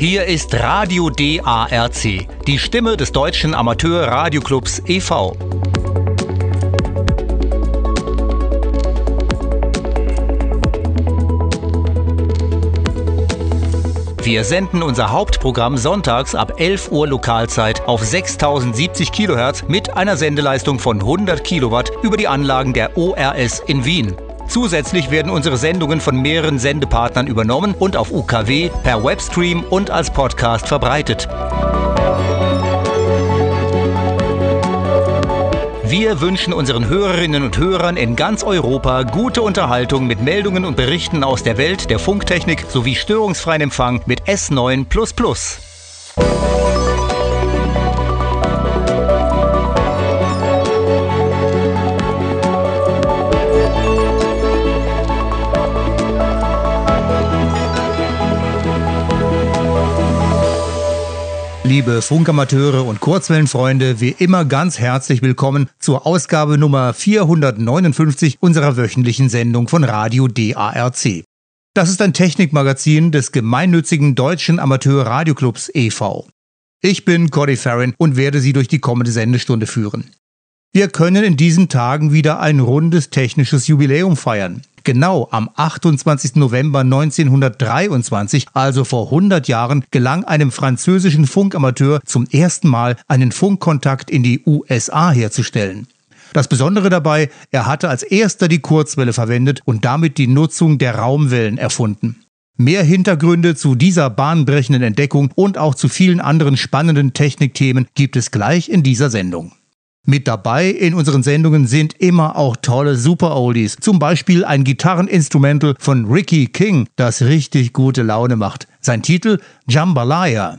Hier ist Radio DARC, die Stimme des deutschen Amateur-Radioclubs e.V. Wir senden unser Hauptprogramm sonntags ab 11 Uhr Lokalzeit auf 6070 kHz mit einer Sendeleistung von 100 Kilowatt über die Anlagen der ORS in Wien. Zusätzlich werden unsere Sendungen von mehreren Sendepartnern übernommen und auf UKW, per Webstream und als Podcast verbreitet. Wir wünschen unseren Hörerinnen und Hörern in ganz Europa gute Unterhaltung mit Meldungen und Berichten aus der Welt der Funktechnik sowie störungsfreien Empfang mit S9. Liebe Funkamateure und Kurzwellenfreunde, wie immer ganz herzlich willkommen zur Ausgabe Nummer 459 unserer wöchentlichen Sendung von Radio DARC. Das ist ein Technikmagazin des gemeinnützigen Deutschen Amateur-Radioclubs e.V. Ich bin Cody Farron und werde Sie durch die kommende Sendestunde führen. Wir können in diesen Tagen wieder ein rundes technisches Jubiläum feiern. Genau am 28. November 1923, also vor 100 Jahren, gelang einem französischen Funkamateur zum ersten Mal einen Funkkontakt in die USA herzustellen. Das Besondere dabei, er hatte als erster die Kurzwelle verwendet und damit die Nutzung der Raumwellen erfunden. Mehr Hintergründe zu dieser bahnbrechenden Entdeckung und auch zu vielen anderen spannenden Technikthemen gibt es gleich in dieser Sendung. Mit dabei in unseren Sendungen sind immer auch tolle Super-Oldies. Zum Beispiel ein Gitarreninstrumental von Ricky King, das richtig gute Laune macht. Sein Titel Jambalaya.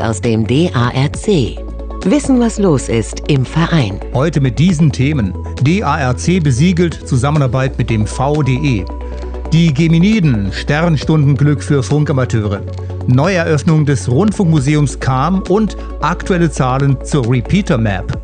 Aus dem DARC. Wissen, was los ist im Verein. Heute mit diesen Themen. DARC besiegelt Zusammenarbeit mit dem VDE. Die Geminiden, Sternstundenglück für Funkamateure. Neueröffnung des Rundfunkmuseums kam und aktuelle Zahlen zur Repeater Map.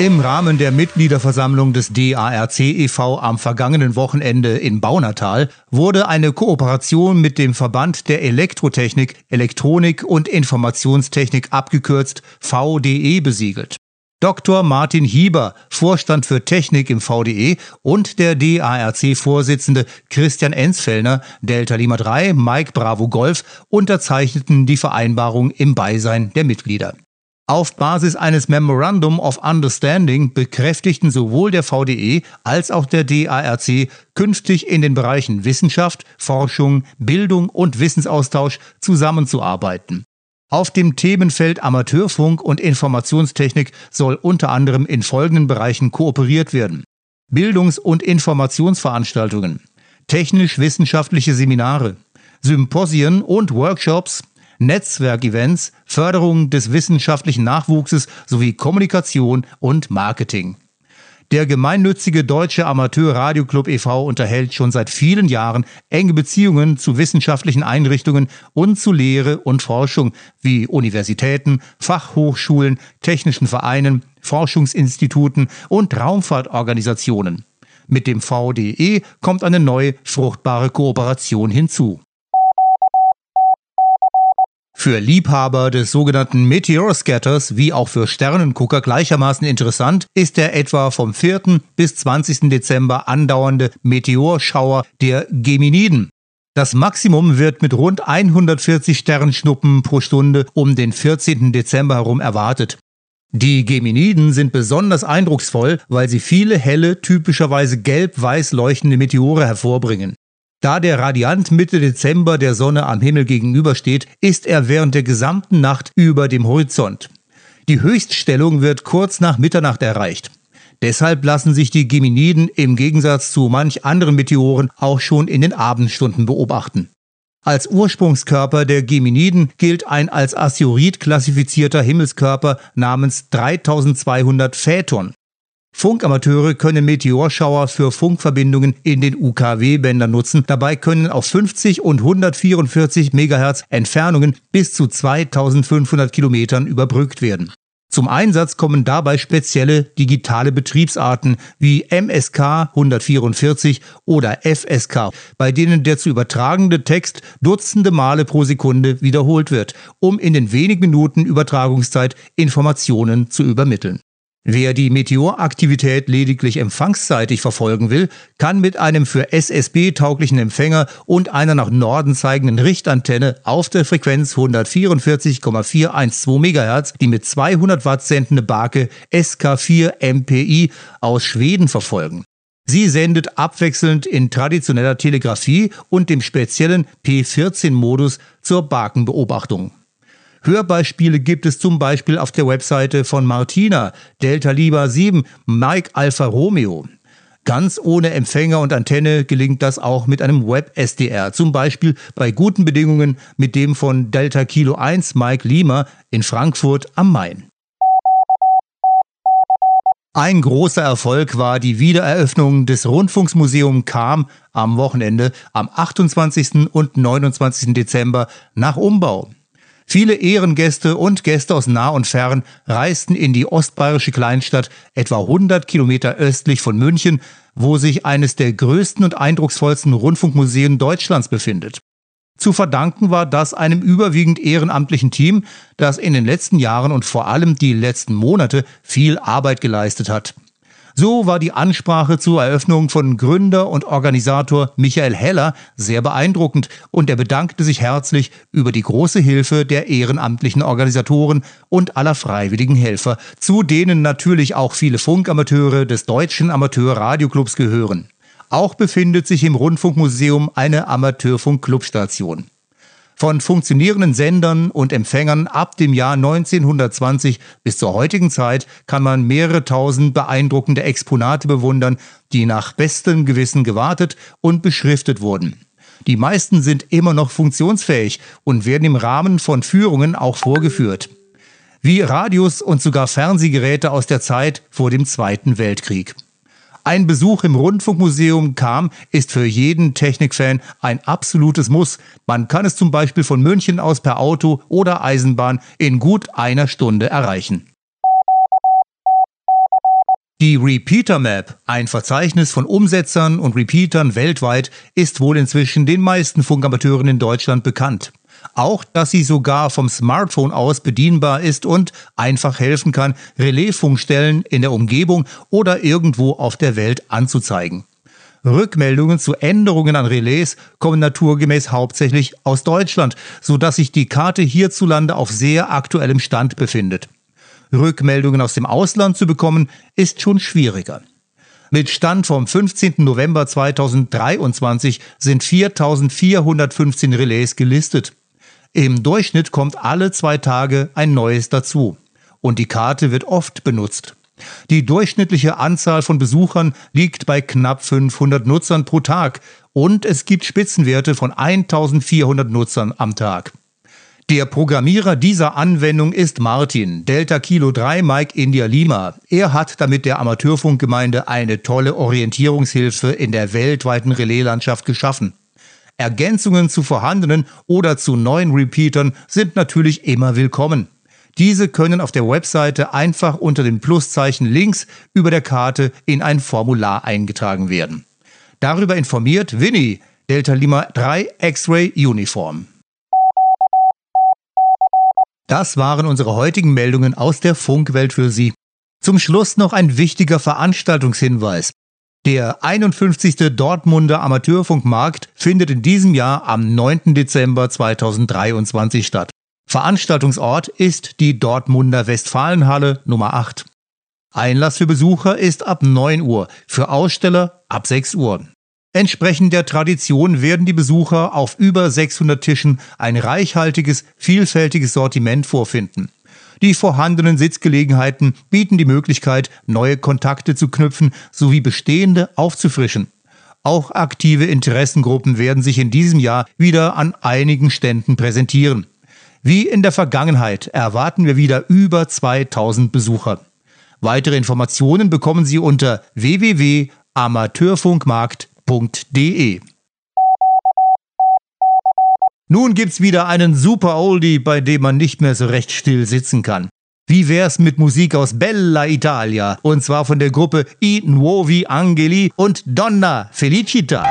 Im Rahmen der Mitgliederversammlung des DARC e.V. am vergangenen Wochenende in Baunatal wurde eine Kooperation mit dem Verband der Elektrotechnik, Elektronik und Informationstechnik abgekürzt VDE besiegelt. Dr. Martin Hieber, Vorstand für Technik im VDE und der DARC-Vorsitzende Christian Enzfellner, Delta Lima 3, Mike Bravo Golf, unterzeichneten die Vereinbarung im Beisein der Mitglieder. Auf Basis eines Memorandum of Understanding bekräftigten sowohl der VDE als auch der DARC künftig in den Bereichen Wissenschaft, Forschung, Bildung und Wissensaustausch zusammenzuarbeiten. Auf dem Themenfeld Amateurfunk und Informationstechnik soll unter anderem in folgenden Bereichen kooperiert werden. Bildungs- und Informationsveranstaltungen, technisch-wissenschaftliche Seminare, Symposien und Workshops, Netzwerkevents, Förderung des wissenschaftlichen Nachwuchses sowie Kommunikation und Marketing. Der gemeinnützige Deutsche Amateur Radioclub e.V. unterhält schon seit vielen Jahren enge Beziehungen zu wissenschaftlichen Einrichtungen und zu Lehre und Forschung wie Universitäten, Fachhochschulen, technischen Vereinen, Forschungsinstituten und Raumfahrtorganisationen. Mit dem VDE kommt eine neue fruchtbare Kooperation hinzu. Für Liebhaber des sogenannten Meteor-Scatters wie auch für Sternengucker gleichermaßen interessant ist der etwa vom 4. bis 20. Dezember andauernde Meteorschauer der Geminiden. Das Maximum wird mit rund 140 Sternschnuppen pro Stunde um den 14. Dezember herum erwartet. Die Geminiden sind besonders eindrucksvoll, weil sie viele helle, typischerweise gelb-weiß leuchtende Meteore hervorbringen. Da der Radiant Mitte Dezember der Sonne am Himmel gegenübersteht, ist er während der gesamten Nacht über dem Horizont. Die Höchststellung wird kurz nach Mitternacht erreicht. Deshalb lassen sich die Geminiden im Gegensatz zu manch anderen Meteoren auch schon in den Abendstunden beobachten. Als Ursprungskörper der Geminiden gilt ein als Asteroid klassifizierter Himmelskörper namens 3200 Phaeton. Funkamateure können Meteorschauer für Funkverbindungen in den UKW-Bändern nutzen. Dabei können auf 50 und 144 MHz Entfernungen bis zu 2500 Kilometern überbrückt werden. Zum Einsatz kommen dabei spezielle digitale Betriebsarten wie MSK 144 oder FSK, bei denen der zu übertragende Text dutzende Male pro Sekunde wiederholt wird, um in den wenigen Minuten Übertragungszeit Informationen zu übermitteln. Wer die Meteoraktivität lediglich empfangsseitig verfolgen will, kann mit einem für SSB tauglichen Empfänger und einer nach Norden zeigenden Richtantenne auf der Frequenz 144,412 MHz die mit 200 Watt sendende Barke SK4 MPI aus Schweden verfolgen. Sie sendet abwechselnd in traditioneller Telegrafie und dem speziellen P14-Modus zur Barkenbeobachtung. Hörbeispiele gibt es zum Beispiel auf der Webseite von Martina, Delta Lima 7, Mike Alpha Romeo. Ganz ohne Empfänger und Antenne gelingt das auch mit einem Web-SDR, zum Beispiel bei guten Bedingungen mit dem von Delta Kilo 1 Mike Lima in Frankfurt am Main. Ein großer Erfolg war die Wiedereröffnung des Rundfunksmuseum Kam am Wochenende am 28. und 29. Dezember nach Umbau. Viele Ehrengäste und Gäste aus nah und fern reisten in die ostbayerische Kleinstadt etwa 100 Kilometer östlich von München, wo sich eines der größten und eindrucksvollsten Rundfunkmuseen Deutschlands befindet. Zu verdanken war das einem überwiegend ehrenamtlichen Team, das in den letzten Jahren und vor allem die letzten Monate viel Arbeit geleistet hat. So war die Ansprache zur Eröffnung von Gründer und Organisator Michael Heller sehr beeindruckend und er bedankte sich herzlich über die große Hilfe der ehrenamtlichen Organisatoren und aller freiwilligen Helfer, zu denen natürlich auch viele Funkamateure des Deutschen Amateur-Radioclubs gehören. Auch befindet sich im Rundfunkmuseum eine Amateurfunk-Clubstation. Von funktionierenden Sendern und Empfängern ab dem Jahr 1920 bis zur heutigen Zeit kann man mehrere tausend beeindruckende Exponate bewundern, die nach bestem Gewissen gewartet und beschriftet wurden. Die meisten sind immer noch funktionsfähig und werden im Rahmen von Führungen auch vorgeführt. Wie Radios und sogar Fernsehgeräte aus der Zeit vor dem Zweiten Weltkrieg. Ein Besuch im Rundfunkmuseum kam, ist für jeden Technikfan ein absolutes Muss. Man kann es zum Beispiel von München aus per Auto oder Eisenbahn in gut einer Stunde erreichen. Die Repeater Map, ein Verzeichnis von Umsetzern und Repeatern weltweit, ist wohl inzwischen den meisten Funkamateuren in Deutschland bekannt. Auch, dass sie sogar vom Smartphone aus bedienbar ist und einfach helfen kann, Relaisfunkstellen in der Umgebung oder irgendwo auf der Welt anzuzeigen. Rückmeldungen zu Änderungen an Relais kommen naturgemäß hauptsächlich aus Deutschland, so dass sich die Karte hierzulande auf sehr aktuellem Stand befindet. Rückmeldungen aus dem Ausland zu bekommen, ist schon schwieriger. Mit Stand vom 15. November 2023 sind 4415 Relais gelistet. Im Durchschnitt kommt alle zwei Tage ein neues dazu. Und die Karte wird oft benutzt. Die durchschnittliche Anzahl von Besuchern liegt bei knapp 500 Nutzern pro Tag und es gibt Spitzenwerte von 1400 Nutzern am Tag. Der Programmierer dieser Anwendung ist Martin, Delta Kilo 3 Mike India Lima. Er hat damit der Amateurfunkgemeinde eine tolle Orientierungshilfe in der weltweiten Relaislandschaft geschaffen. Ergänzungen zu vorhandenen oder zu neuen Repeatern sind natürlich immer willkommen. Diese können auf der Webseite einfach unter dem Pluszeichen links über der Karte in ein Formular eingetragen werden. Darüber informiert Winnie, Delta Lima 3 X-Ray Uniform. Das waren unsere heutigen Meldungen aus der Funkwelt für Sie. Zum Schluss noch ein wichtiger Veranstaltungshinweis. Der 51. Dortmunder Amateurfunkmarkt findet in diesem Jahr am 9. Dezember 2023 statt. Veranstaltungsort ist die Dortmunder Westfalenhalle Nummer 8. Einlass für Besucher ist ab 9 Uhr, für Aussteller ab 6 Uhr. Entsprechend der Tradition werden die Besucher auf über 600 Tischen ein reichhaltiges, vielfältiges Sortiment vorfinden. Die vorhandenen Sitzgelegenheiten bieten die Möglichkeit, neue Kontakte zu knüpfen sowie bestehende aufzufrischen. Auch aktive Interessengruppen werden sich in diesem Jahr wieder an einigen Ständen präsentieren. Wie in der Vergangenheit erwarten wir wieder über 2000 Besucher. Weitere Informationen bekommen Sie unter www.amateurfunkmarkt.de. Nun gibt's wieder einen super Oldie, bei dem man nicht mehr so recht still sitzen kann. Wie wär's mit Musik aus Bella Italia? Und zwar von der Gruppe I Nuovi Angeli und Donna Felicita.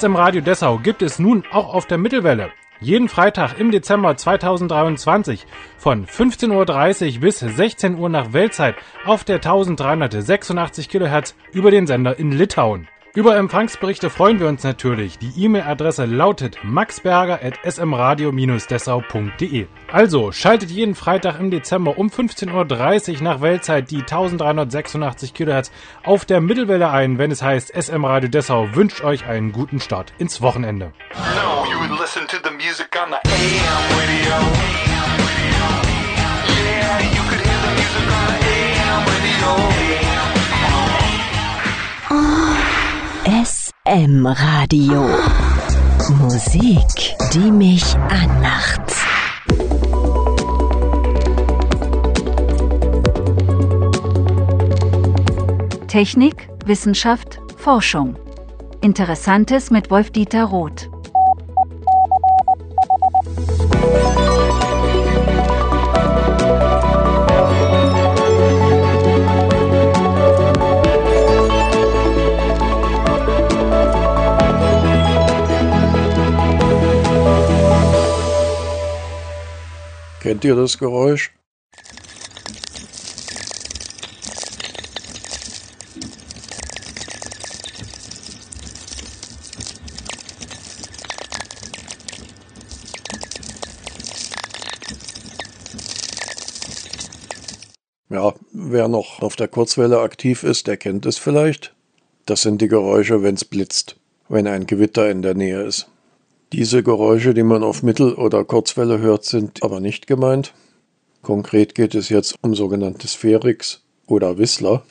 SM Radio Dessau gibt es nun auch auf der Mittelwelle. Jeden Freitag im Dezember 2023 von 15.30 Uhr bis 16 Uhr nach Weltzeit auf der 1386 kHz über den Sender in Litauen. Über Empfangsberichte freuen wir uns natürlich. Die E-Mail-Adresse lautet maxberger.smradio-dessau.de. Also schaltet jeden Freitag im Dezember um 15.30 Uhr nach Weltzeit die 1386 kHz auf der Mittelwelle ein, wenn es heißt SM Radio Dessau wünscht euch einen guten Start ins Wochenende. No, SM Radio. Musik, die mich anmacht. Technik, Wissenschaft, Forschung. Interessantes mit Wolf-Dieter Roth. Kennt ihr das Geräusch? Ja, wer noch auf der Kurzwelle aktiv ist, der kennt es vielleicht. Das sind die Geräusche, wenn es blitzt, wenn ein Gewitter in der Nähe ist. Diese Geräusche, die man auf Mittel- oder Kurzwelle hört, sind aber nicht gemeint. Konkret geht es jetzt um sogenannte Spherix oder Whistler.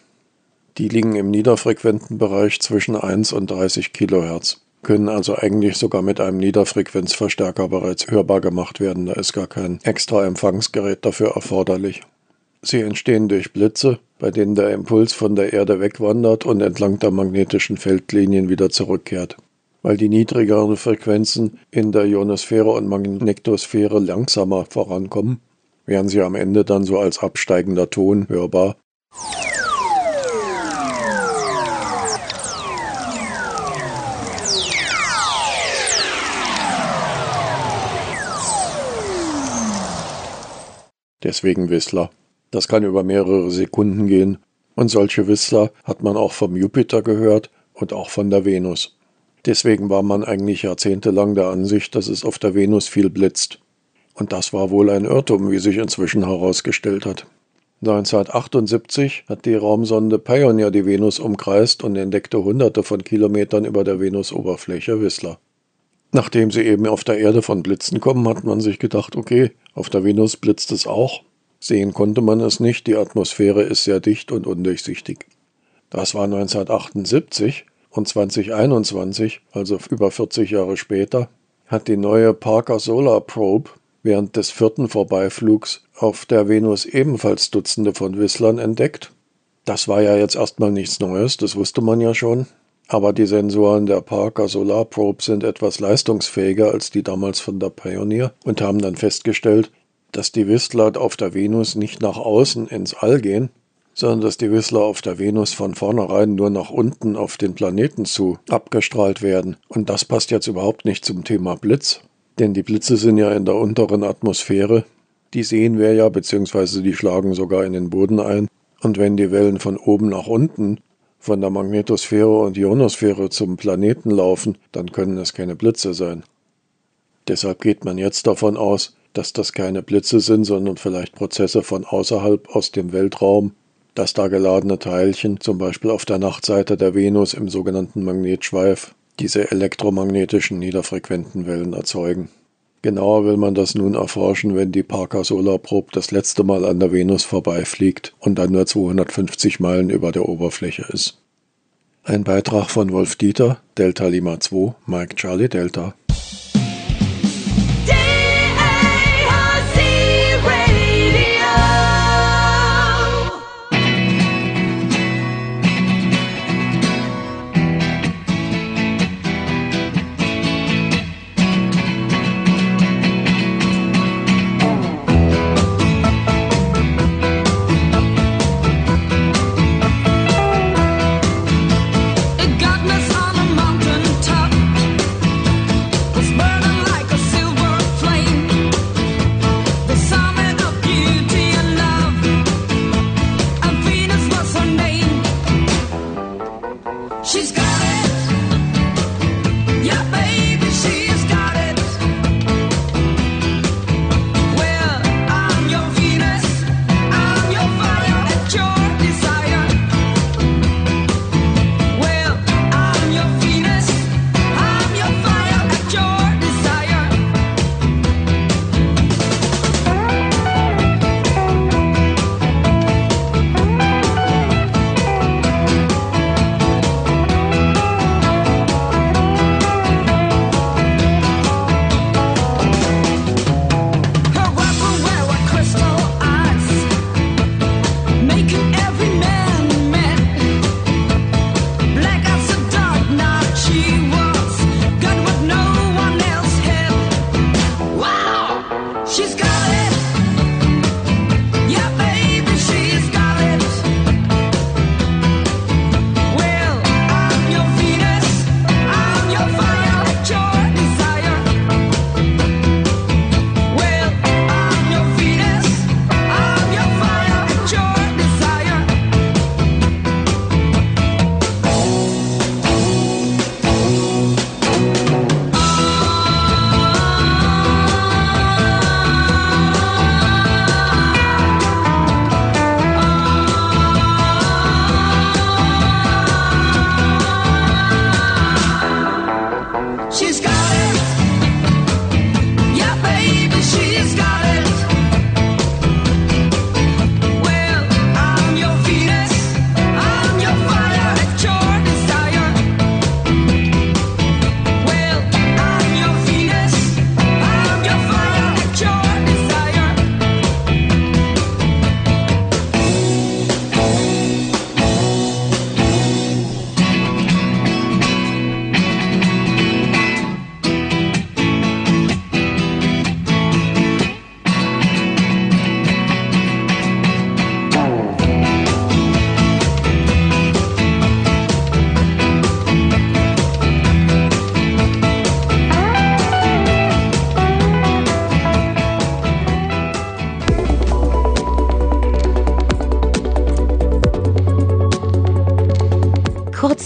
Die liegen im niederfrequenten Bereich zwischen 1 und 30 Kilohertz, können also eigentlich sogar mit einem Niederfrequenzverstärker bereits hörbar gemacht werden. Da ist gar kein extra Empfangsgerät dafür erforderlich. Sie entstehen durch Blitze, bei denen der Impuls von der Erde wegwandert und entlang der magnetischen Feldlinien wieder zurückkehrt. Weil die niedrigeren Frequenzen in der Ionosphäre und Magnetosphäre langsamer vorankommen, werden sie am Ende dann so als absteigender Ton hörbar. Deswegen Whistler. Das kann über mehrere Sekunden gehen und solche Whistler hat man auch vom Jupiter gehört und auch von der Venus. Deswegen war man eigentlich jahrzehntelang der Ansicht, dass es auf der Venus viel blitzt. Und das war wohl ein Irrtum, wie sich inzwischen herausgestellt hat. 1978 hat die Raumsonde Pioneer die Venus umkreist und entdeckte hunderte von Kilometern über der Venusoberfläche Whistler. Nachdem sie eben auf der Erde von Blitzen kommen, hat man sich gedacht, okay, auf der Venus blitzt es auch. Sehen konnte man es nicht, die Atmosphäre ist sehr dicht und undurchsichtig. Das war 1978 und 2021, also über 40 Jahre später, hat die neue Parker Solar Probe während des vierten Vorbeiflugs auf der Venus ebenfalls Dutzende von Whistlern entdeckt. Das war ja jetzt erstmal nichts Neues, das wusste man ja schon. Aber die Sensoren der Parker Solar Probe sind etwas leistungsfähiger als die damals von der Pioneer und haben dann festgestellt, dass die Whistler auf der Venus nicht nach außen ins All gehen, sondern dass die Whistler auf der Venus von vornherein nur nach unten auf den Planeten zu abgestrahlt werden. Und das passt jetzt überhaupt nicht zum Thema Blitz, denn die Blitze sind ja in der unteren Atmosphäre. Die sehen wir ja, beziehungsweise die schlagen sogar in den Boden ein. Und wenn die Wellen von oben nach unten von der Magnetosphäre und Ionosphäre zum Planeten laufen, dann können es keine Blitze sein. Deshalb geht man jetzt davon aus, dass das keine Blitze sind, sondern vielleicht Prozesse von außerhalb aus dem Weltraum, dass da geladene Teilchen, zum Beispiel auf der Nachtseite der Venus im sogenannten Magnetschweif, diese elektromagnetischen niederfrequenten Wellen erzeugen. Genauer will man das nun erforschen, wenn die Parker Solar Probe das letzte Mal an der Venus vorbeifliegt und dann nur 250 Meilen über der Oberfläche ist. Ein Beitrag von Wolf Dieter, Delta Lima 2, Mike Charlie Delta.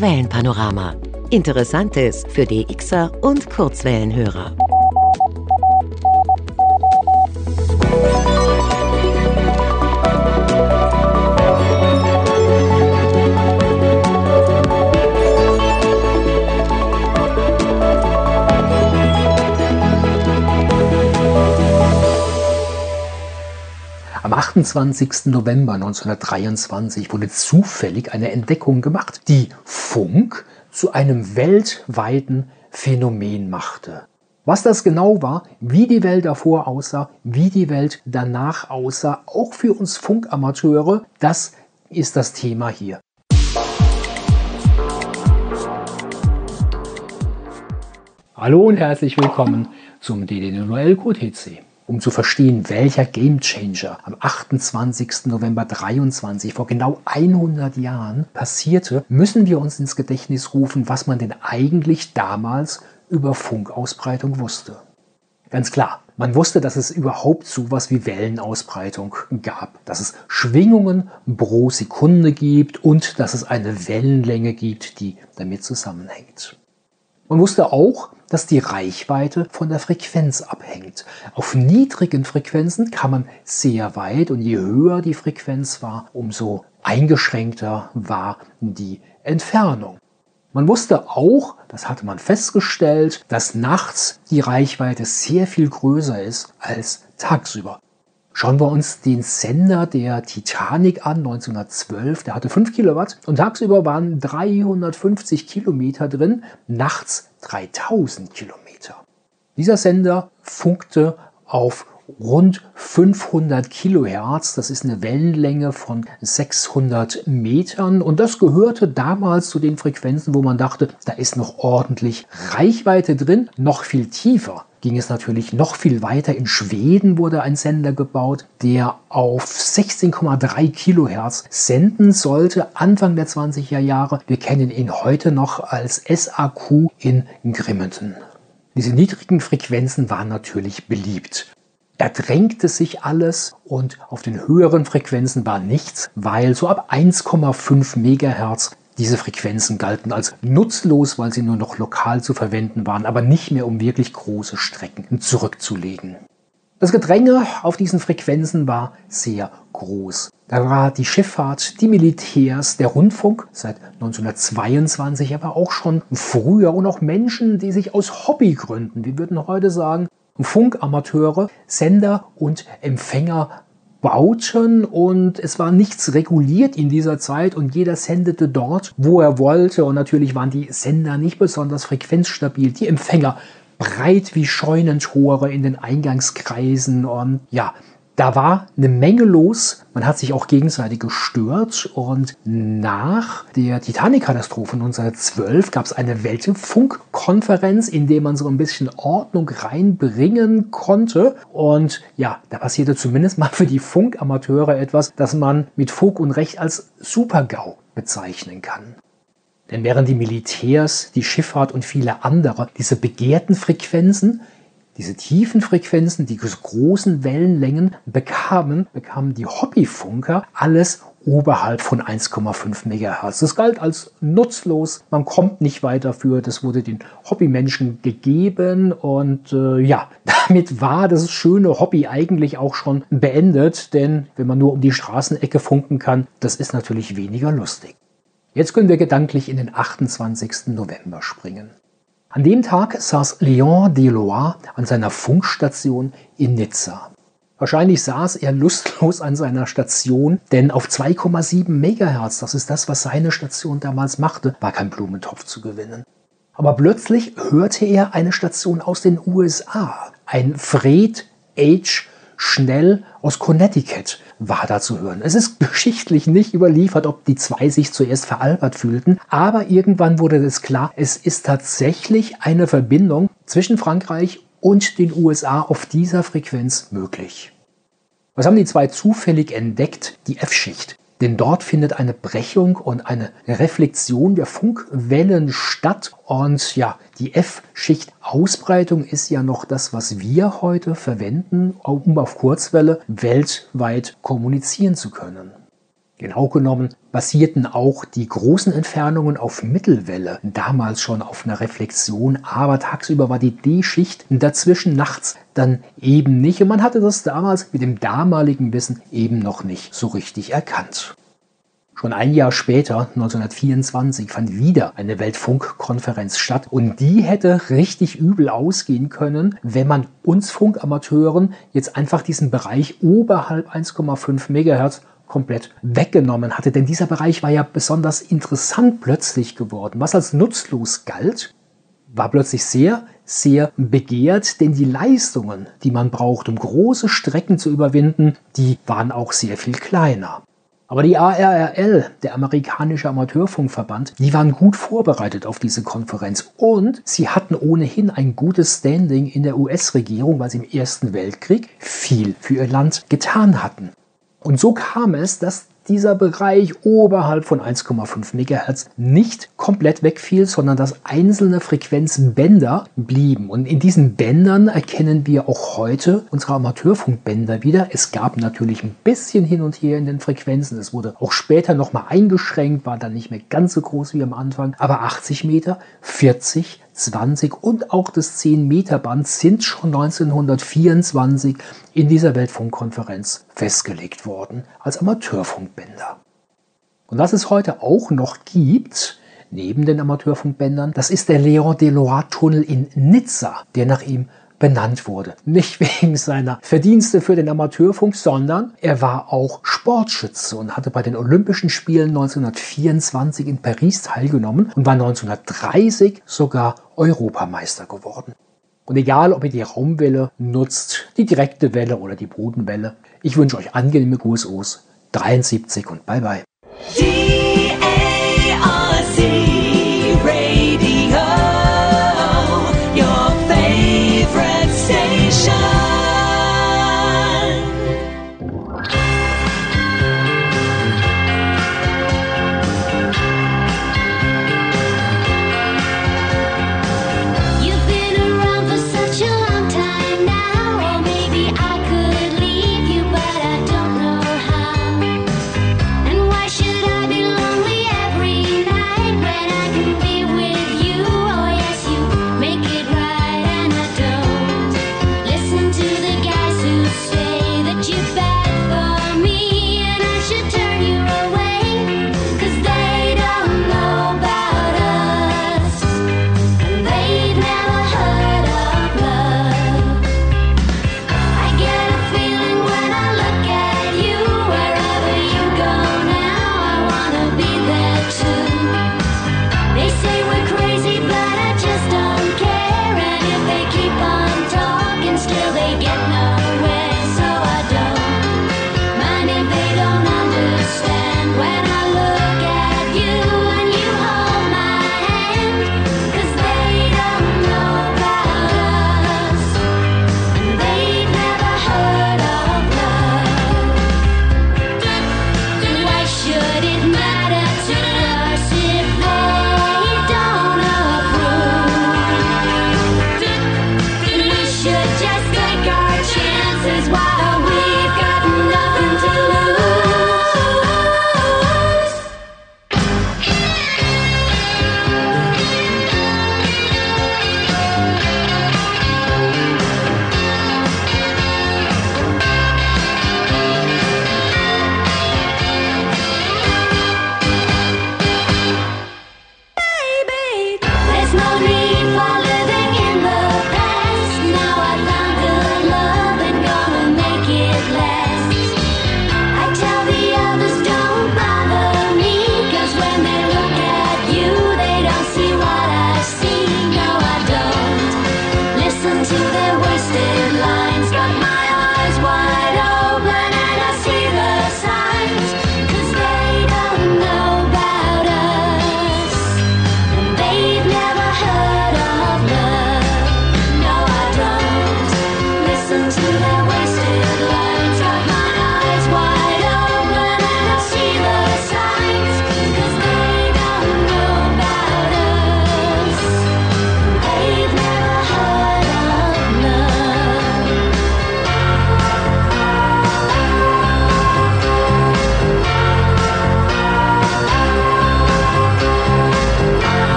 Kurzwellenpanorama. Interessantes für DXer und Kurzwellenhörer. Am 28. November 1923 wurde zufällig eine Entdeckung gemacht, die Funk zu einem weltweiten Phänomen machte. Was das genau war, wie die Welt davor aussah, wie die Welt danach aussah, auch für uns Funkamateure, das ist das Thema hier. Hallo und herzlich willkommen zum DDNOL QTC. Um zu verstehen, welcher Gamechanger am 28. November 23 vor genau 100 Jahren passierte, müssen wir uns ins Gedächtnis rufen, was man denn eigentlich damals über Funkausbreitung wusste. Ganz klar, man wusste, dass es überhaupt so was wie Wellenausbreitung gab, dass es Schwingungen pro Sekunde gibt und dass es eine Wellenlänge gibt, die damit zusammenhängt. Man wusste auch, dass die Reichweite von der Frequenz abhängt. Auf niedrigen Frequenzen kann man sehr weit und je höher die Frequenz war, umso eingeschränkter war die Entfernung. Man wusste auch, das hatte man festgestellt, dass nachts die Reichweite sehr viel größer ist als tagsüber. Schauen wir uns den Sender der Titanic an, 1912. Der hatte 5 Kilowatt und tagsüber waren 350 Kilometer drin, nachts 3000 Kilometer. Dieser Sender funkte auf rund 500 Kilohertz. Das ist eine Wellenlänge von 600 Metern. Und das gehörte damals zu den Frequenzen, wo man dachte, da ist noch ordentlich Reichweite drin, noch viel tiefer ging es natürlich noch viel weiter. In Schweden wurde ein Sender gebaut, der auf 16,3 Kilohertz senden sollte, Anfang der 20er Jahre. Wir kennen ihn heute noch als SAQ in Grimmenden. Diese niedrigen Frequenzen waren natürlich beliebt. Da drängte sich alles und auf den höheren Frequenzen war nichts, weil so ab 1,5 Megahertz diese Frequenzen galten als nutzlos, weil sie nur noch lokal zu verwenden waren, aber nicht mehr um wirklich große Strecken zurückzulegen. Das Gedränge auf diesen Frequenzen war sehr groß. Da war die Schifffahrt, die Militärs, der Rundfunk seit 1922, aber auch schon früher und auch Menschen, die sich aus Hobbygründen, wir würden heute sagen, Funkamateure, Sender und Empfänger bauten und es war nichts reguliert in dieser Zeit und jeder sendete dort, wo er wollte. Und natürlich waren die Sender nicht besonders frequenzstabil, die Empfänger breit wie Scheunentore in den Eingangskreisen. Und ja, da war eine Menge los. Man hat sich auch gegenseitig gestört. Und nach der Titanic-Katastrophe 1912 gab es eine Weltfunkkonferenz, in der man so ein bisschen Ordnung reinbringen konnte. Und ja, da passierte zumindest mal für die Funkamateure etwas, das man mit Fug und Recht als Super-GAU bezeichnen kann. Denn während die Militärs, die Schifffahrt und viele andere diese begehrten Frequenzen diese tiefen Frequenzen, die großen Wellenlängen bekamen, bekamen die Hobbyfunker alles oberhalb von 1,5 MHz. Das galt als nutzlos, man kommt nicht weiter für, das wurde den Hobbymenschen gegeben und äh, ja, damit war das schöne Hobby eigentlich auch schon beendet, denn wenn man nur um die Straßenecke funken kann, das ist natürlich weniger lustig. Jetzt können wir gedanklich in den 28. November springen. An dem Tag saß Léon Delois an seiner Funkstation in Nizza. Wahrscheinlich saß er lustlos an seiner Station, denn auf 2,7 Megahertz, das ist das, was seine Station damals machte, war kein Blumentopf zu gewinnen. Aber plötzlich hörte er eine Station aus den USA, ein Fred H. Schnell aus Connecticut war da zu hören. Es ist geschichtlich nicht überliefert, ob die zwei sich zuerst veralbert fühlten, aber irgendwann wurde es klar, es ist tatsächlich eine Verbindung zwischen Frankreich und den USA auf dieser Frequenz möglich. Was haben die zwei zufällig entdeckt? Die F-Schicht. Denn dort findet eine Brechung und eine Reflexion der Funkwellen statt. Und ja, die F-Schicht-Ausbreitung ist ja noch das, was wir heute verwenden, um auf Kurzwelle weltweit kommunizieren zu können. Genau genommen basierten auch die großen Entfernungen auf Mittelwelle, damals schon auf einer Reflexion, aber tagsüber war die D-Schicht dazwischen nachts dann eben nicht und man hatte das damals mit dem damaligen Wissen eben noch nicht so richtig erkannt. Schon ein Jahr später, 1924, fand wieder eine Weltfunkkonferenz statt und die hätte richtig übel ausgehen können, wenn man uns Funkamateuren jetzt einfach diesen Bereich oberhalb 1,5 Megahertz komplett weggenommen hatte. Denn dieser Bereich war ja besonders interessant plötzlich geworden. Was als nutzlos galt, war plötzlich sehr, sehr begehrt, denn die Leistungen, die man braucht, um große Strecken zu überwinden, die waren auch sehr viel kleiner. Aber die ARRL, der amerikanische Amateurfunkverband, die waren gut vorbereitet auf diese Konferenz und sie hatten ohnehin ein gutes Standing in der US-Regierung, weil sie im Ersten Weltkrieg viel für ihr Land getan hatten. Und so kam es, dass dieser Bereich oberhalb von 1,5 MHz nicht komplett wegfiel, sondern dass einzelne Frequenzbänder blieben. Und in diesen Bändern erkennen wir auch heute unsere Amateurfunkbänder wieder. Es gab natürlich ein bisschen hin und her in den Frequenzen. Es wurde auch später nochmal eingeschränkt, war dann nicht mehr ganz so groß wie am Anfang. Aber 80 Meter, 40, 20 und auch das 10-Meter-Band sind schon 1924 in dieser Weltfunkkonferenz festgelegt worden als Amateurfunkbänder. Und was es heute auch noch gibt, neben den Amateurfunkbändern, das ist der Léon Delois-Tunnel in Nizza, der nach ihm benannt wurde. Nicht wegen seiner Verdienste für den Amateurfunk, sondern er war auch Sportschütze und hatte bei den Olympischen Spielen 1924 in Paris teilgenommen und war 1930 sogar Europameister geworden. Und egal, ob ihr die Raumwelle nutzt, die direkte Welle oder die Bodenwelle, ich wünsche euch angenehme QSOs 73 und bye bye.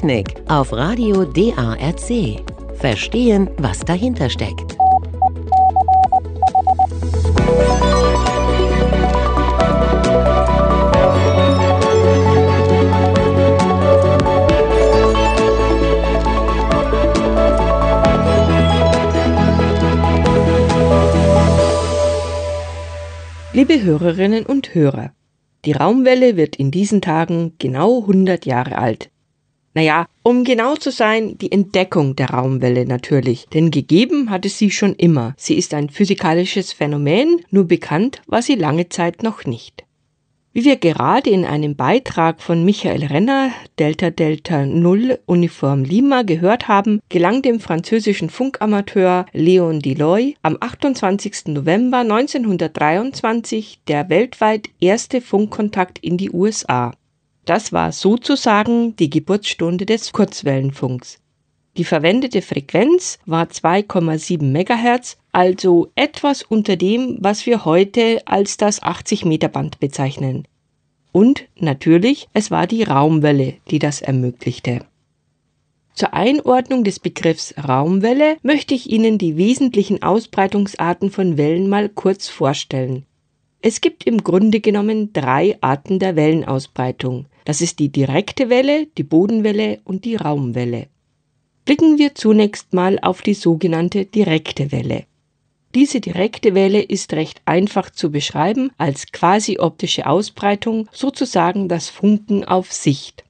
Technik auf Radio DARC. Verstehen, was dahinter steckt. Liebe Hörerinnen und Hörer, die Raumwelle wird in diesen Tagen genau 100 Jahre alt. Naja, um genau zu sein, die Entdeckung der Raumwelle natürlich, denn gegeben hat es sie schon immer. Sie ist ein physikalisches Phänomen, nur bekannt war sie lange Zeit noch nicht. Wie wir gerade in einem Beitrag von Michael Renner, Delta Delta 0 Uniform Lima gehört haben, gelang dem französischen Funkamateur Léon Deloy am 28. November 1923 der weltweit erste Funkkontakt in die USA. Das war sozusagen die Geburtsstunde des Kurzwellenfunks. Die verwendete Frequenz war 2,7 MHz, also etwas unter dem, was wir heute als das 80 Meter Band bezeichnen. Und natürlich, es war die Raumwelle, die das ermöglichte. Zur Einordnung des Begriffs Raumwelle möchte ich Ihnen die wesentlichen Ausbreitungsarten von Wellen mal kurz vorstellen. Es gibt im Grunde genommen drei Arten der Wellenausbreitung. Das ist die direkte Welle, die Bodenwelle und die Raumwelle. Blicken wir zunächst mal auf die sogenannte direkte Welle. Diese direkte Welle ist recht einfach zu beschreiben als quasi optische Ausbreitung, sozusagen das Funken auf Sicht.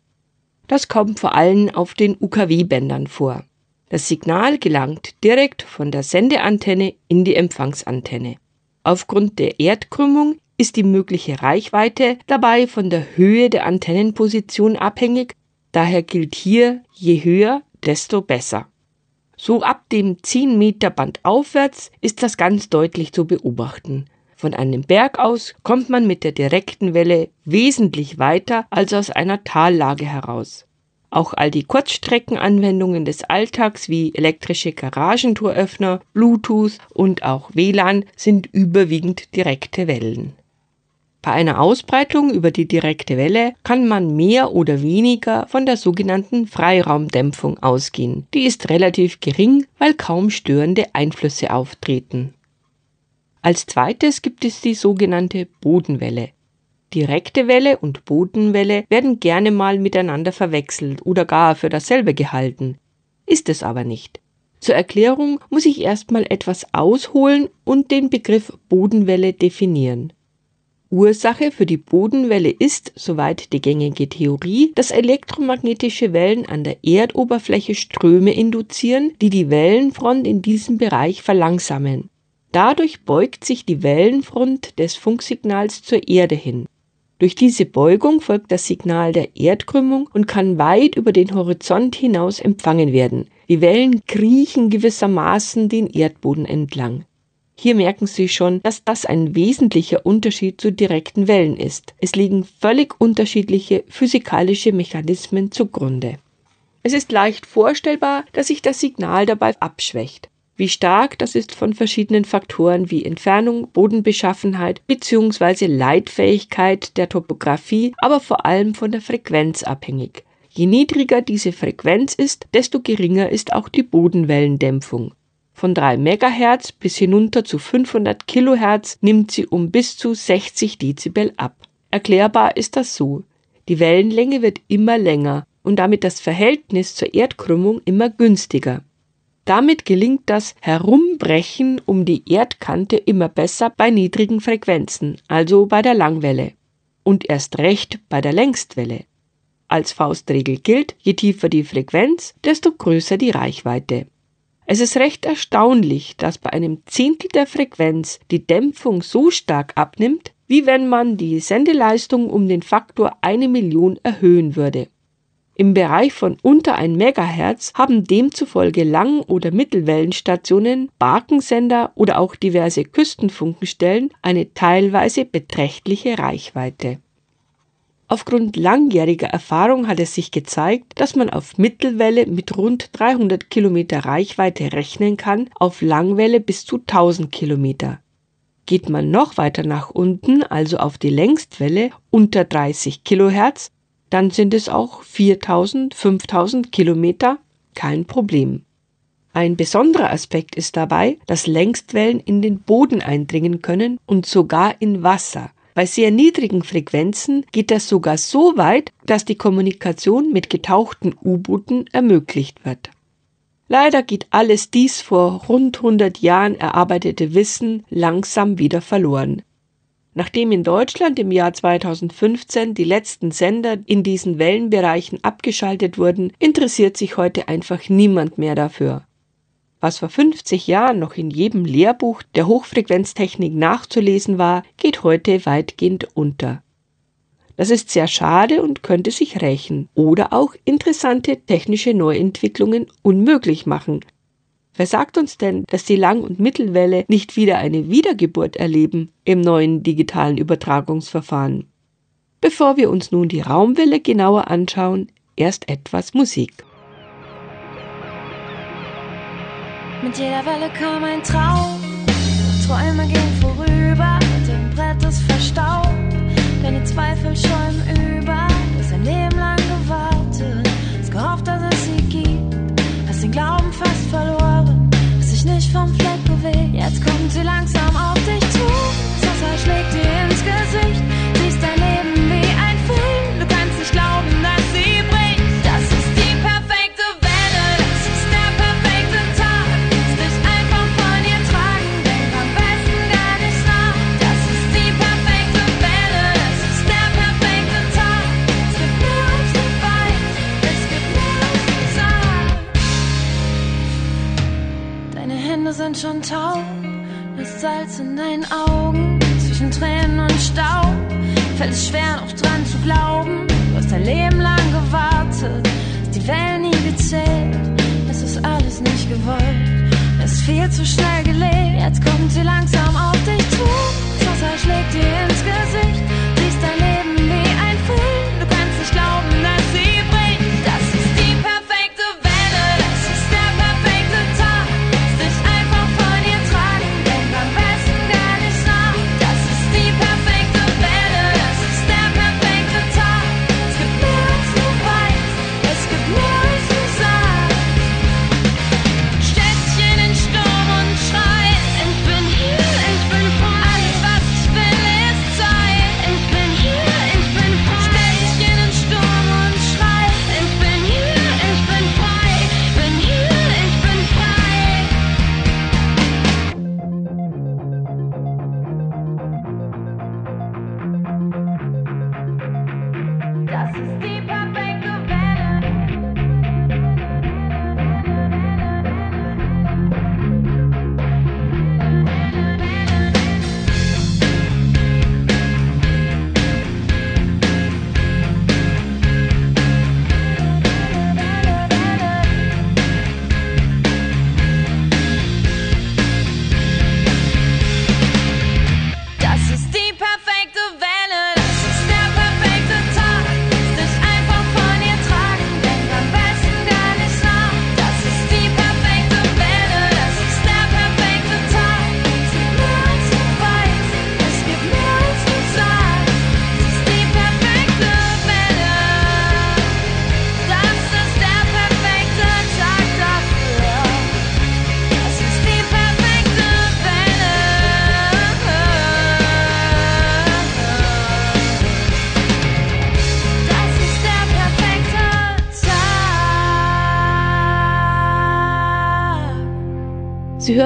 Das kommt vor allem auf den UKW-Bändern vor. Das Signal gelangt direkt von der Sendeantenne in die Empfangsantenne. Aufgrund der Erdkrümmung ist die mögliche Reichweite dabei von der Höhe der Antennenposition abhängig, daher gilt hier, je höher, desto besser. So ab dem 10 Meter Band aufwärts ist das ganz deutlich zu beobachten. Von einem Berg aus kommt man mit der direkten Welle wesentlich weiter als aus einer Tallage heraus. Auch all die Kurzstreckenanwendungen des Alltags wie elektrische Garagentoröffner, Bluetooth und auch WLAN sind überwiegend direkte Wellen. Bei einer Ausbreitung über die direkte Welle kann man mehr oder weniger von der sogenannten Freiraumdämpfung ausgehen. Die ist relativ gering, weil kaum störende Einflüsse auftreten. Als zweites gibt es die sogenannte Bodenwelle. Direkte Welle und Bodenwelle werden gerne mal miteinander verwechselt oder gar für dasselbe gehalten. Ist es aber nicht. Zur Erklärung muss ich erstmal etwas ausholen und den Begriff Bodenwelle definieren. Ursache für die Bodenwelle ist, soweit die gängige Theorie, dass elektromagnetische Wellen an der Erdoberfläche Ströme induzieren, die die Wellenfront in diesem Bereich verlangsamen. Dadurch beugt sich die Wellenfront des Funksignals zur Erde hin. Durch diese Beugung folgt das Signal der Erdkrümmung und kann weit über den Horizont hinaus empfangen werden. Die Wellen kriechen gewissermaßen den Erdboden entlang. Hier merken Sie schon, dass das ein wesentlicher Unterschied zu direkten Wellen ist. Es liegen völlig unterschiedliche physikalische Mechanismen zugrunde. Es ist leicht vorstellbar, dass sich das Signal dabei abschwächt. Wie stark, das ist von verschiedenen Faktoren wie Entfernung, Bodenbeschaffenheit bzw. Leitfähigkeit der Topographie, aber vor allem von der Frequenz abhängig. Je niedriger diese Frequenz ist, desto geringer ist auch die Bodenwellendämpfung. Von 3 MHz bis hinunter zu 500 kHz nimmt sie um bis zu 60 Dezibel ab. Erklärbar ist das so. Die Wellenlänge wird immer länger und damit das Verhältnis zur Erdkrümmung immer günstiger. Damit gelingt das Herumbrechen um die Erdkante immer besser bei niedrigen Frequenzen, also bei der Langwelle. Und erst recht bei der Längstwelle. Als Faustregel gilt, je tiefer die Frequenz, desto größer die Reichweite. Es ist recht erstaunlich, dass bei einem Zehntel der Frequenz die Dämpfung so stark abnimmt, wie wenn man die Sendeleistung um den Faktor eine Million erhöhen würde. Im Bereich von unter 1 MHz haben demzufolge Lang- oder Mittelwellenstationen, Barkensender oder auch diverse Küstenfunkenstellen eine teilweise beträchtliche Reichweite. Aufgrund langjähriger Erfahrung hat es sich gezeigt, dass man auf Mittelwelle mit rund 300 Kilometer Reichweite rechnen kann, auf Langwelle bis zu 1000 Kilometer. Geht man noch weiter nach unten, also auf die Längstwelle unter 30 Kilohertz, dann sind es auch 4000, 5000 Kilometer kein Problem. Ein besonderer Aspekt ist dabei, dass Längstwellen in den Boden eindringen können und sogar in Wasser. Bei sehr niedrigen Frequenzen geht das sogar so weit, dass die Kommunikation mit getauchten U-Booten ermöglicht wird. Leider geht alles dies vor rund 100 Jahren erarbeitete Wissen langsam wieder verloren. Nachdem in Deutschland im Jahr 2015 die letzten Sender in diesen Wellenbereichen abgeschaltet wurden, interessiert sich heute einfach niemand mehr dafür. Was vor 50 Jahren noch in jedem Lehrbuch der Hochfrequenztechnik nachzulesen war, geht heute weitgehend unter. Das ist sehr schade und könnte sich rächen oder auch interessante technische Neuentwicklungen unmöglich machen. Wer sagt uns denn, dass die Lang- und Mittelwelle nicht wieder eine Wiedergeburt erleben im neuen digitalen Übertragungsverfahren? Bevor wir uns nun die Raumwelle genauer anschauen, erst etwas Musik. Mit jeder Welle kam ein Traum. Träume gehen vorüber, dem Brett ist verstaubt. Deine Zweifel schäumen über. Hast ein Leben lang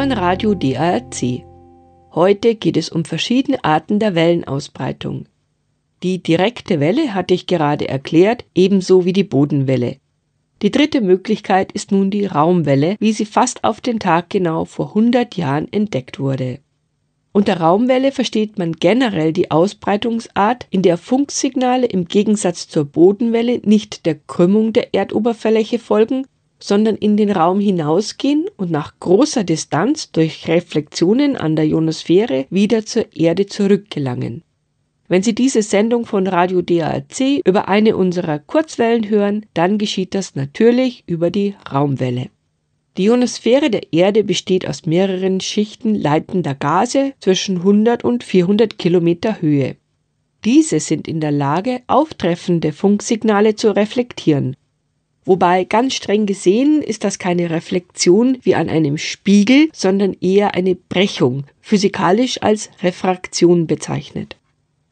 hören Radio DARC. Heute geht es um verschiedene Arten der Wellenausbreitung. Die direkte Welle hatte ich gerade erklärt, ebenso wie die Bodenwelle. Die dritte Möglichkeit ist nun die Raumwelle, wie sie fast auf den Tag genau vor 100 Jahren entdeckt wurde. Unter Raumwelle versteht man generell die Ausbreitungsart, in der Funksignale im Gegensatz zur Bodenwelle nicht der Krümmung der Erdoberfläche folgen, sondern in den Raum hinausgehen und nach großer Distanz durch Reflexionen an der Ionosphäre wieder zur Erde zurückgelangen. Wenn Sie diese Sendung von Radio DARC über eine unserer Kurzwellen hören, dann geschieht das natürlich über die Raumwelle. Die Ionosphäre der Erde besteht aus mehreren Schichten leitender Gase zwischen 100 und 400 Kilometer Höhe. Diese sind in der Lage, auftreffende Funksignale zu reflektieren. Wobei ganz streng gesehen ist das keine Reflexion wie an einem Spiegel, sondern eher eine Brechung, physikalisch als Refraktion bezeichnet.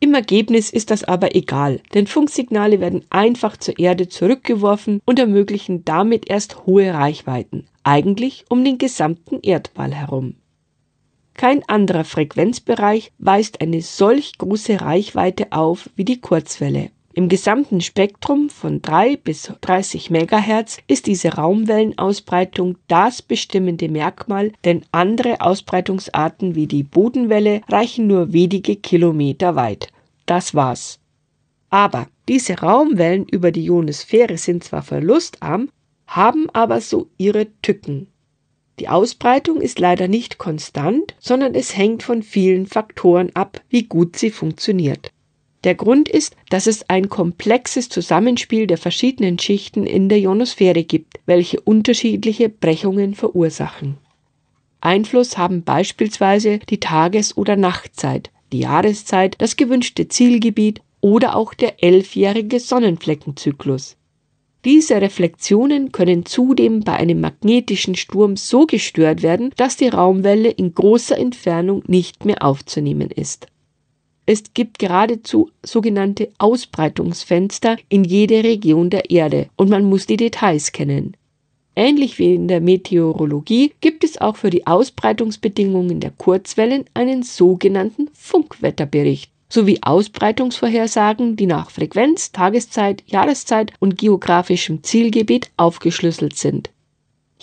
Im Ergebnis ist das aber egal, denn Funksignale werden einfach zur Erde zurückgeworfen und ermöglichen damit erst hohe Reichweiten, eigentlich um den gesamten Erdball herum. Kein anderer Frequenzbereich weist eine solch große Reichweite auf wie die Kurzwelle. Im gesamten Spektrum von 3 bis 30 MHz ist diese Raumwellenausbreitung das bestimmende Merkmal, denn andere Ausbreitungsarten wie die Bodenwelle reichen nur wenige Kilometer weit. Das war's. Aber diese Raumwellen über die Ionosphäre sind zwar verlustarm, haben aber so ihre Tücken. Die Ausbreitung ist leider nicht konstant, sondern es hängt von vielen Faktoren ab, wie gut sie funktioniert. Der Grund ist, dass es ein komplexes Zusammenspiel der verschiedenen Schichten in der Ionosphäre gibt, welche unterschiedliche Brechungen verursachen. Einfluss haben beispielsweise die Tages- oder Nachtzeit, die Jahreszeit, das gewünschte Zielgebiet oder auch der elfjährige Sonnenfleckenzyklus. Diese Reflexionen können zudem bei einem magnetischen Sturm so gestört werden, dass die Raumwelle in großer Entfernung nicht mehr aufzunehmen ist. Es gibt geradezu sogenannte Ausbreitungsfenster in jede Region der Erde und man muss die Details kennen. Ähnlich wie in der Meteorologie gibt es auch für die Ausbreitungsbedingungen der Kurzwellen einen sogenannten Funkwetterbericht sowie Ausbreitungsvorhersagen, die nach Frequenz, Tageszeit, Jahreszeit und geografischem Zielgebiet aufgeschlüsselt sind.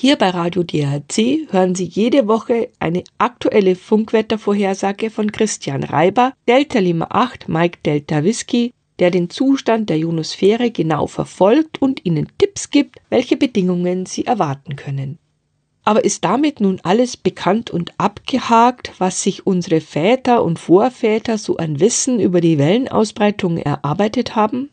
Hier bei Radio DRC hören Sie jede Woche eine aktuelle Funkwettervorhersage von Christian Reiber, Delta Lima 8 Mike Delta Whisky, der den Zustand der Ionosphäre genau verfolgt und Ihnen Tipps gibt, welche Bedingungen Sie erwarten können. Aber ist damit nun alles bekannt und abgehakt, was sich unsere Väter und Vorväter so an Wissen über die Wellenausbreitung erarbeitet haben?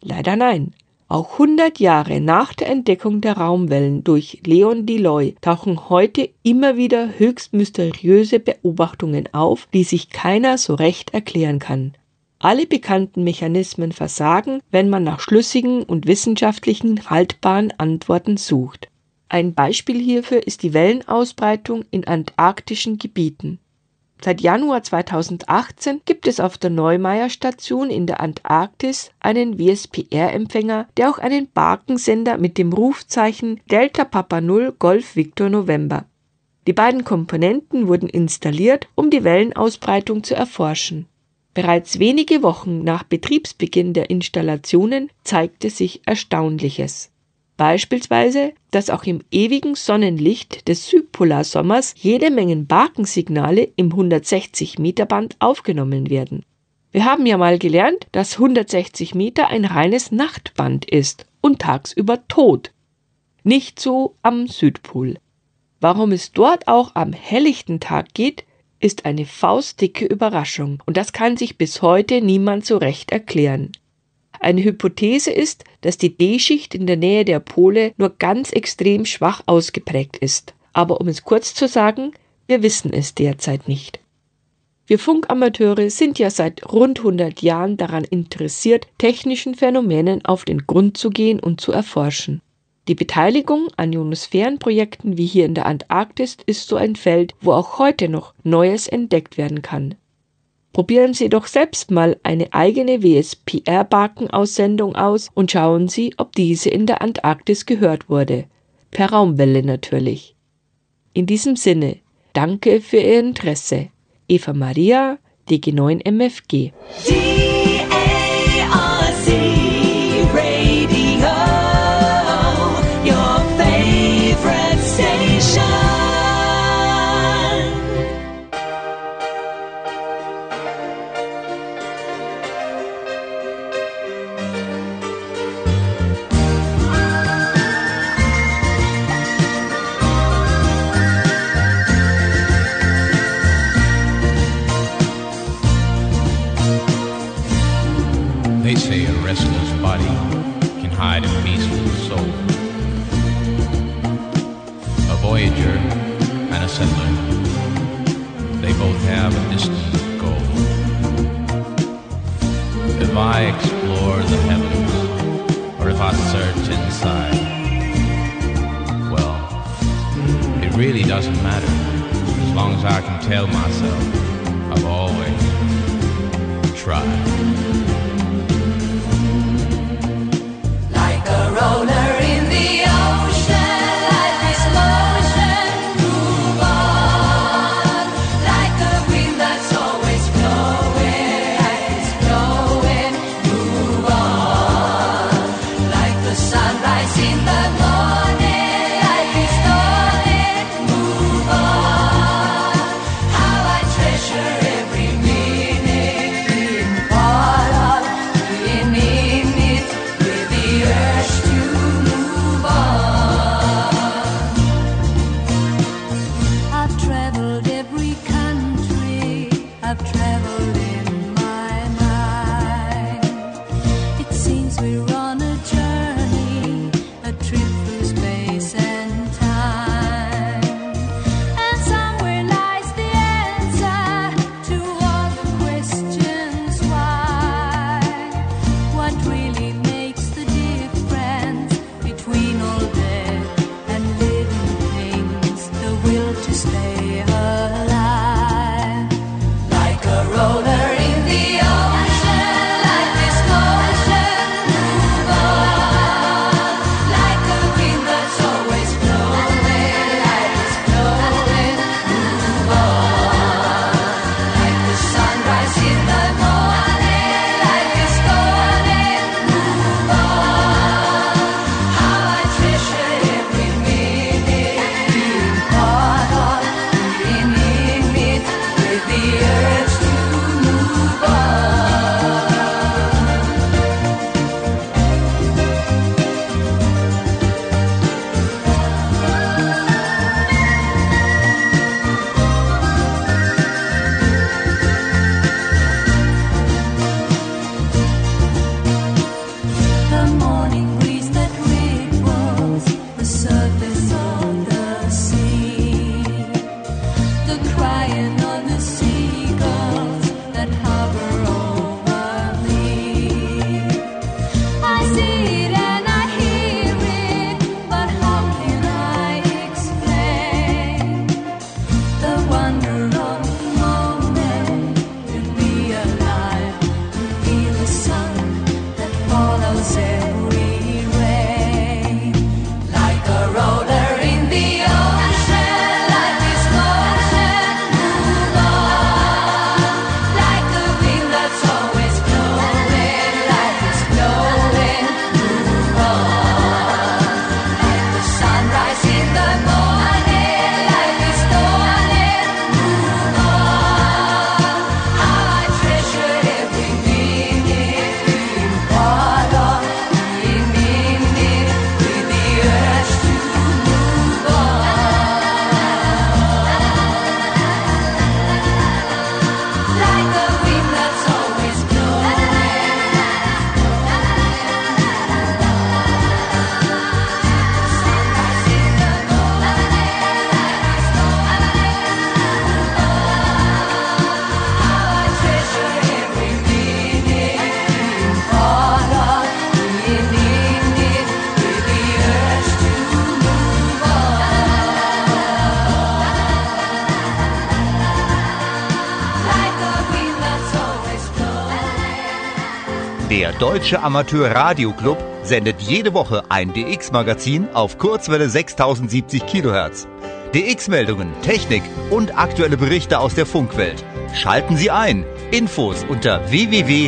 Leider nein. Auch 100 Jahre nach der Entdeckung der Raumwellen durch Leon Deloy tauchen heute immer wieder höchst mysteriöse Beobachtungen auf, die sich keiner so recht erklären kann. Alle bekannten Mechanismen versagen, wenn man nach schlüssigen und wissenschaftlichen haltbaren Antworten sucht. Ein Beispiel hierfür ist die Wellenausbreitung in antarktischen Gebieten. Seit Januar 2018 gibt es auf der Neumeier Station in der Antarktis einen WSPR-Empfänger, der auch einen Barkensender mit dem Rufzeichen Delta Papa 0 Golf Victor November. Die beiden Komponenten wurden installiert, um die Wellenausbreitung zu erforschen. Bereits wenige Wochen nach Betriebsbeginn der Installationen zeigte sich Erstaunliches. Beispielsweise, dass auch im ewigen Sonnenlicht des Südpolarsommers jede Menge Barkensignale im 160 Meter Band aufgenommen werden. Wir haben ja mal gelernt, dass 160 Meter ein reines Nachtband ist und tagsüber tot. Nicht so am Südpol. Warum es dort auch am helllichten Tag geht, ist eine faustdicke Überraschung und das kann sich bis heute niemand so recht erklären. Eine Hypothese ist, dass die D-Schicht in der Nähe der Pole nur ganz extrem schwach ausgeprägt ist. Aber um es kurz zu sagen, wir wissen es derzeit nicht. Wir Funkamateure sind ja seit rund 100 Jahren daran interessiert, technischen Phänomenen auf den Grund zu gehen und zu erforschen. Die Beteiligung an Ionosphärenprojekten wie hier in der Antarktis ist so ein Feld, wo auch heute noch Neues entdeckt werden kann. Probieren Sie doch selbst mal eine eigene WSPR-Barkenaussendung aus und schauen Sie, ob diese in der Antarktis gehört wurde. Per Raumwelle natürlich. In diesem Sinne, danke für Ihr Interesse. Eva Maria, DG9 MFG. have a distant goal. If I explore the heavens, or if I search inside, well, it really doesn't matter as long as I can tell myself I've always tried. Like a roller in the air. Deutsche Amateur Radio Club sendet jede Woche ein DX-Magazin auf Kurzwelle 6070 kHz. DX-Meldungen, Technik und aktuelle Berichte aus der Funkwelt. Schalten Sie ein. Infos unter www.darc.de.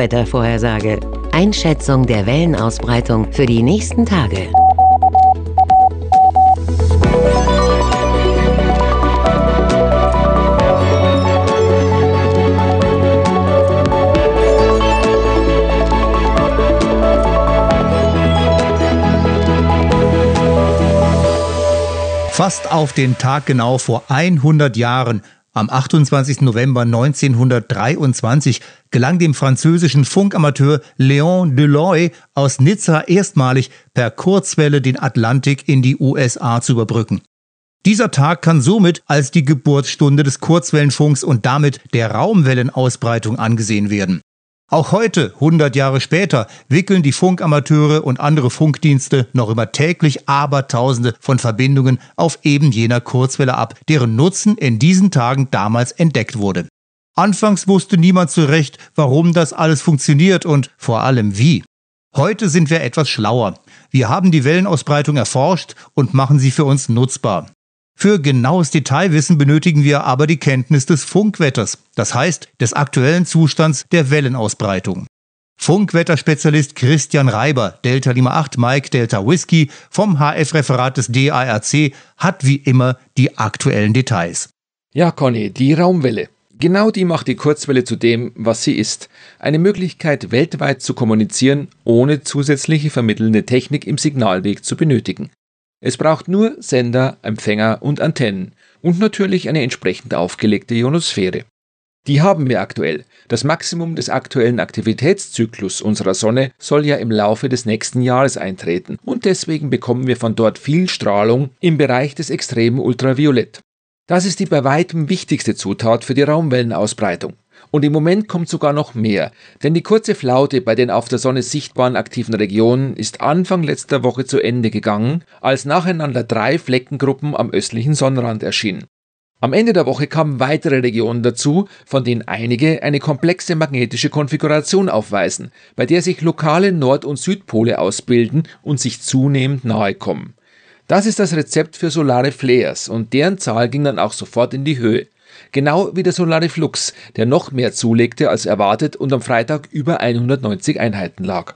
Wettervorhersage. Einschätzung der Wellenausbreitung für die nächsten Tage. Fast auf den Tag genau vor 100 Jahren am 28. November 1923, gelang dem französischen Funkamateur Léon Deloy aus Nizza erstmalig per Kurzwelle den Atlantik in die USA zu überbrücken. Dieser Tag kann somit als die Geburtsstunde des Kurzwellenfunks und damit der Raumwellenausbreitung angesehen werden. Auch heute, 100 Jahre später, wickeln die Funkamateure und andere Funkdienste noch immer täglich Abertausende von Verbindungen auf eben jener Kurzwelle ab, deren Nutzen in diesen Tagen damals entdeckt wurde. Anfangs wusste niemand zurecht, warum das alles funktioniert und vor allem wie. Heute sind wir etwas schlauer. Wir haben die Wellenausbreitung erforscht und machen sie für uns nutzbar. Für genaues Detailwissen benötigen wir aber die Kenntnis des Funkwetters, das heißt des aktuellen Zustands der Wellenausbreitung. Funkwetterspezialist Christian Reiber, Delta Lima 8 Mike Delta Whisky vom HF-Referat des DARC, hat wie immer die aktuellen Details. Ja, Conny, die Raumwelle. Genau die macht die Kurzwelle zu dem, was sie ist. Eine Möglichkeit, weltweit zu kommunizieren, ohne zusätzliche vermittelnde Technik im Signalweg zu benötigen. Es braucht nur Sender, Empfänger und Antennen und natürlich eine entsprechend aufgelegte Ionosphäre. Die haben wir aktuell. Das Maximum des aktuellen Aktivitätszyklus unserer Sonne soll ja im Laufe des nächsten Jahres eintreten und deswegen bekommen wir von dort viel Strahlung im Bereich des extremen Ultraviolett. Das ist die bei weitem wichtigste Zutat für die Raumwellenausbreitung. Und im Moment kommt sogar noch mehr, denn die kurze Flaute bei den auf der Sonne sichtbaren aktiven Regionen ist Anfang letzter Woche zu Ende gegangen, als nacheinander drei Fleckengruppen am östlichen Sonnenrand erschienen. Am Ende der Woche kamen weitere Regionen dazu, von denen einige eine komplexe magnetische Konfiguration aufweisen, bei der sich lokale Nord- und Südpole ausbilden und sich zunehmend nahe kommen. Das ist das Rezept für solare Flares und deren Zahl ging dann auch sofort in die Höhe. Genau wie der Solariflux, der noch mehr zulegte als erwartet und am Freitag über 190 Einheiten lag.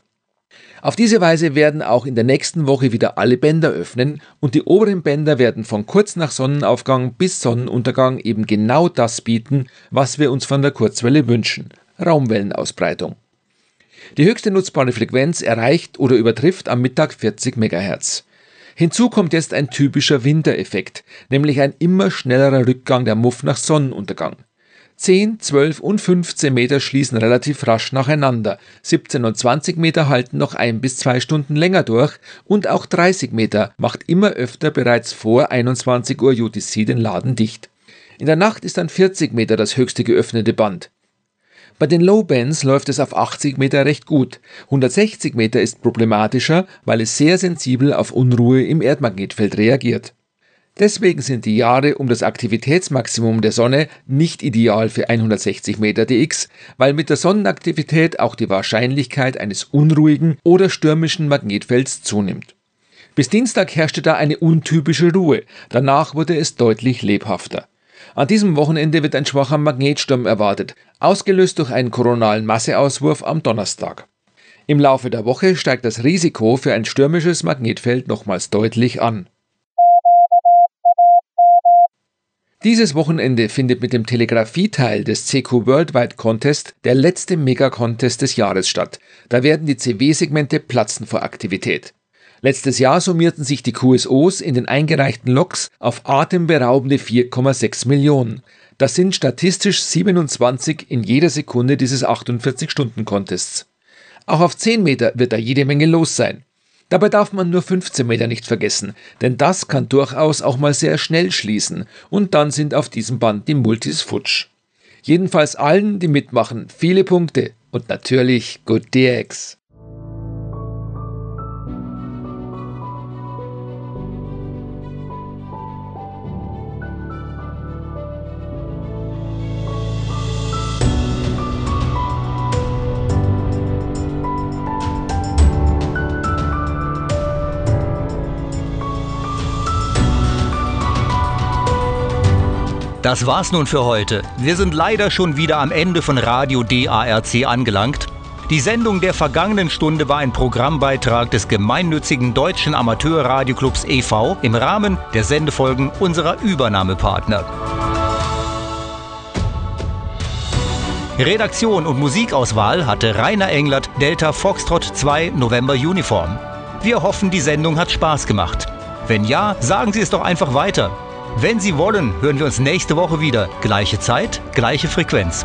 Auf diese Weise werden auch in der nächsten Woche wieder alle Bänder öffnen und die oberen Bänder werden von kurz nach Sonnenaufgang bis Sonnenuntergang eben genau das bieten, was wir uns von der Kurzwelle wünschen. Raumwellenausbreitung. Die höchste nutzbare Frequenz erreicht oder übertrifft am Mittag 40 MHz. Hinzu kommt jetzt ein typischer Wintereffekt, nämlich ein immer schnellerer Rückgang der Muff nach Sonnenuntergang. 10, 12 und 15 Meter schließen relativ rasch nacheinander, 17 und 20 Meter halten noch ein bis zwei Stunden länger durch und auch 30 Meter macht immer öfter bereits vor 21 Uhr UTC den Laden dicht. In der Nacht ist dann 40 Meter das höchste geöffnete Band. Bei den Low Bands läuft es auf 80 Meter recht gut. 160 Meter ist problematischer, weil es sehr sensibel auf Unruhe im Erdmagnetfeld reagiert. Deswegen sind die Jahre um das Aktivitätsmaximum der Sonne nicht ideal für 160 Meter dx, weil mit der Sonnenaktivität auch die Wahrscheinlichkeit eines unruhigen oder stürmischen Magnetfelds zunimmt. Bis Dienstag herrschte da eine untypische Ruhe, danach wurde es deutlich lebhafter. An diesem Wochenende wird ein schwacher Magnetsturm erwartet, ausgelöst durch einen koronalen Masseauswurf am Donnerstag. Im Laufe der Woche steigt das Risiko für ein stürmisches Magnetfeld nochmals deutlich an. Dieses Wochenende findet mit dem Telegrafie-Teil des CQ Worldwide Contest der letzte Mega-Contest des Jahres statt. Da werden die CW-Segmente platzen vor Aktivität. Letztes Jahr summierten sich die QSOs in den eingereichten Loks auf atemberaubende 4,6 Millionen. Das sind statistisch 27 in jeder Sekunde dieses 48-Stunden-Contests. Auch auf 10 Meter wird da jede Menge los sein. Dabei darf man nur 15 Meter nicht vergessen, denn das kann durchaus auch mal sehr schnell schließen und dann sind auf diesem Band die Multis futsch. Jedenfalls allen, die mitmachen, viele Punkte und natürlich Good DX. Das war's nun für heute. Wir sind leider schon wieder am Ende von Radio DARC angelangt. Die Sendung der vergangenen Stunde war ein Programmbeitrag des gemeinnützigen Deutschen Amateurradioclubs e.V. im Rahmen der Sendefolgen unserer Übernahmepartner. Redaktion und Musikauswahl hatte Rainer Englert, Delta Foxtrot 2 November Uniform. Wir hoffen, die Sendung hat Spaß gemacht. Wenn ja, sagen Sie es doch einfach weiter. Wenn Sie wollen, hören wir uns nächste Woche wieder. Gleiche Zeit, gleiche Frequenz.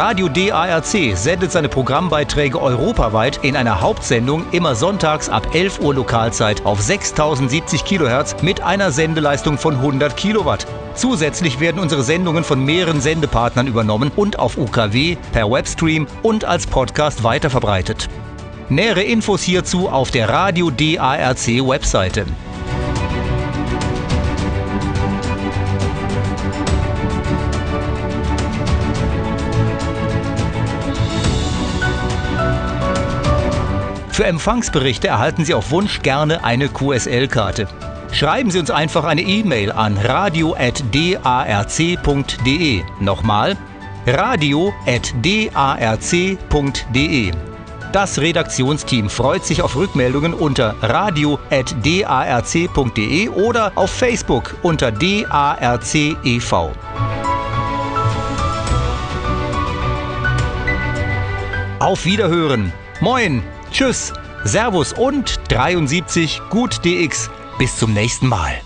Radio DARC sendet seine Programmbeiträge europaweit in einer Hauptsendung immer sonntags ab 11 Uhr Lokalzeit auf 6070 Kilohertz mit einer Sendeleistung von 100 Kilowatt. Zusätzlich werden unsere Sendungen von mehreren Sendepartnern übernommen und auf UKW, per Webstream und als Podcast weiterverbreitet. Nähere Infos hierzu auf der Radio DARC Webseite. Für Empfangsberichte erhalten Sie auf Wunsch gerne eine QSL-Karte. Schreiben Sie uns einfach eine E-Mail an radio.darc.de. Nochmal, radio.darc.de. Das Redaktionsteam freut sich auf Rückmeldungen unter radio.darc.de oder auf Facebook unter DARC-EV. Auf Wiederhören. Moin, tschüss, Servus und 73 Gut DX. Bis zum nächsten Mal.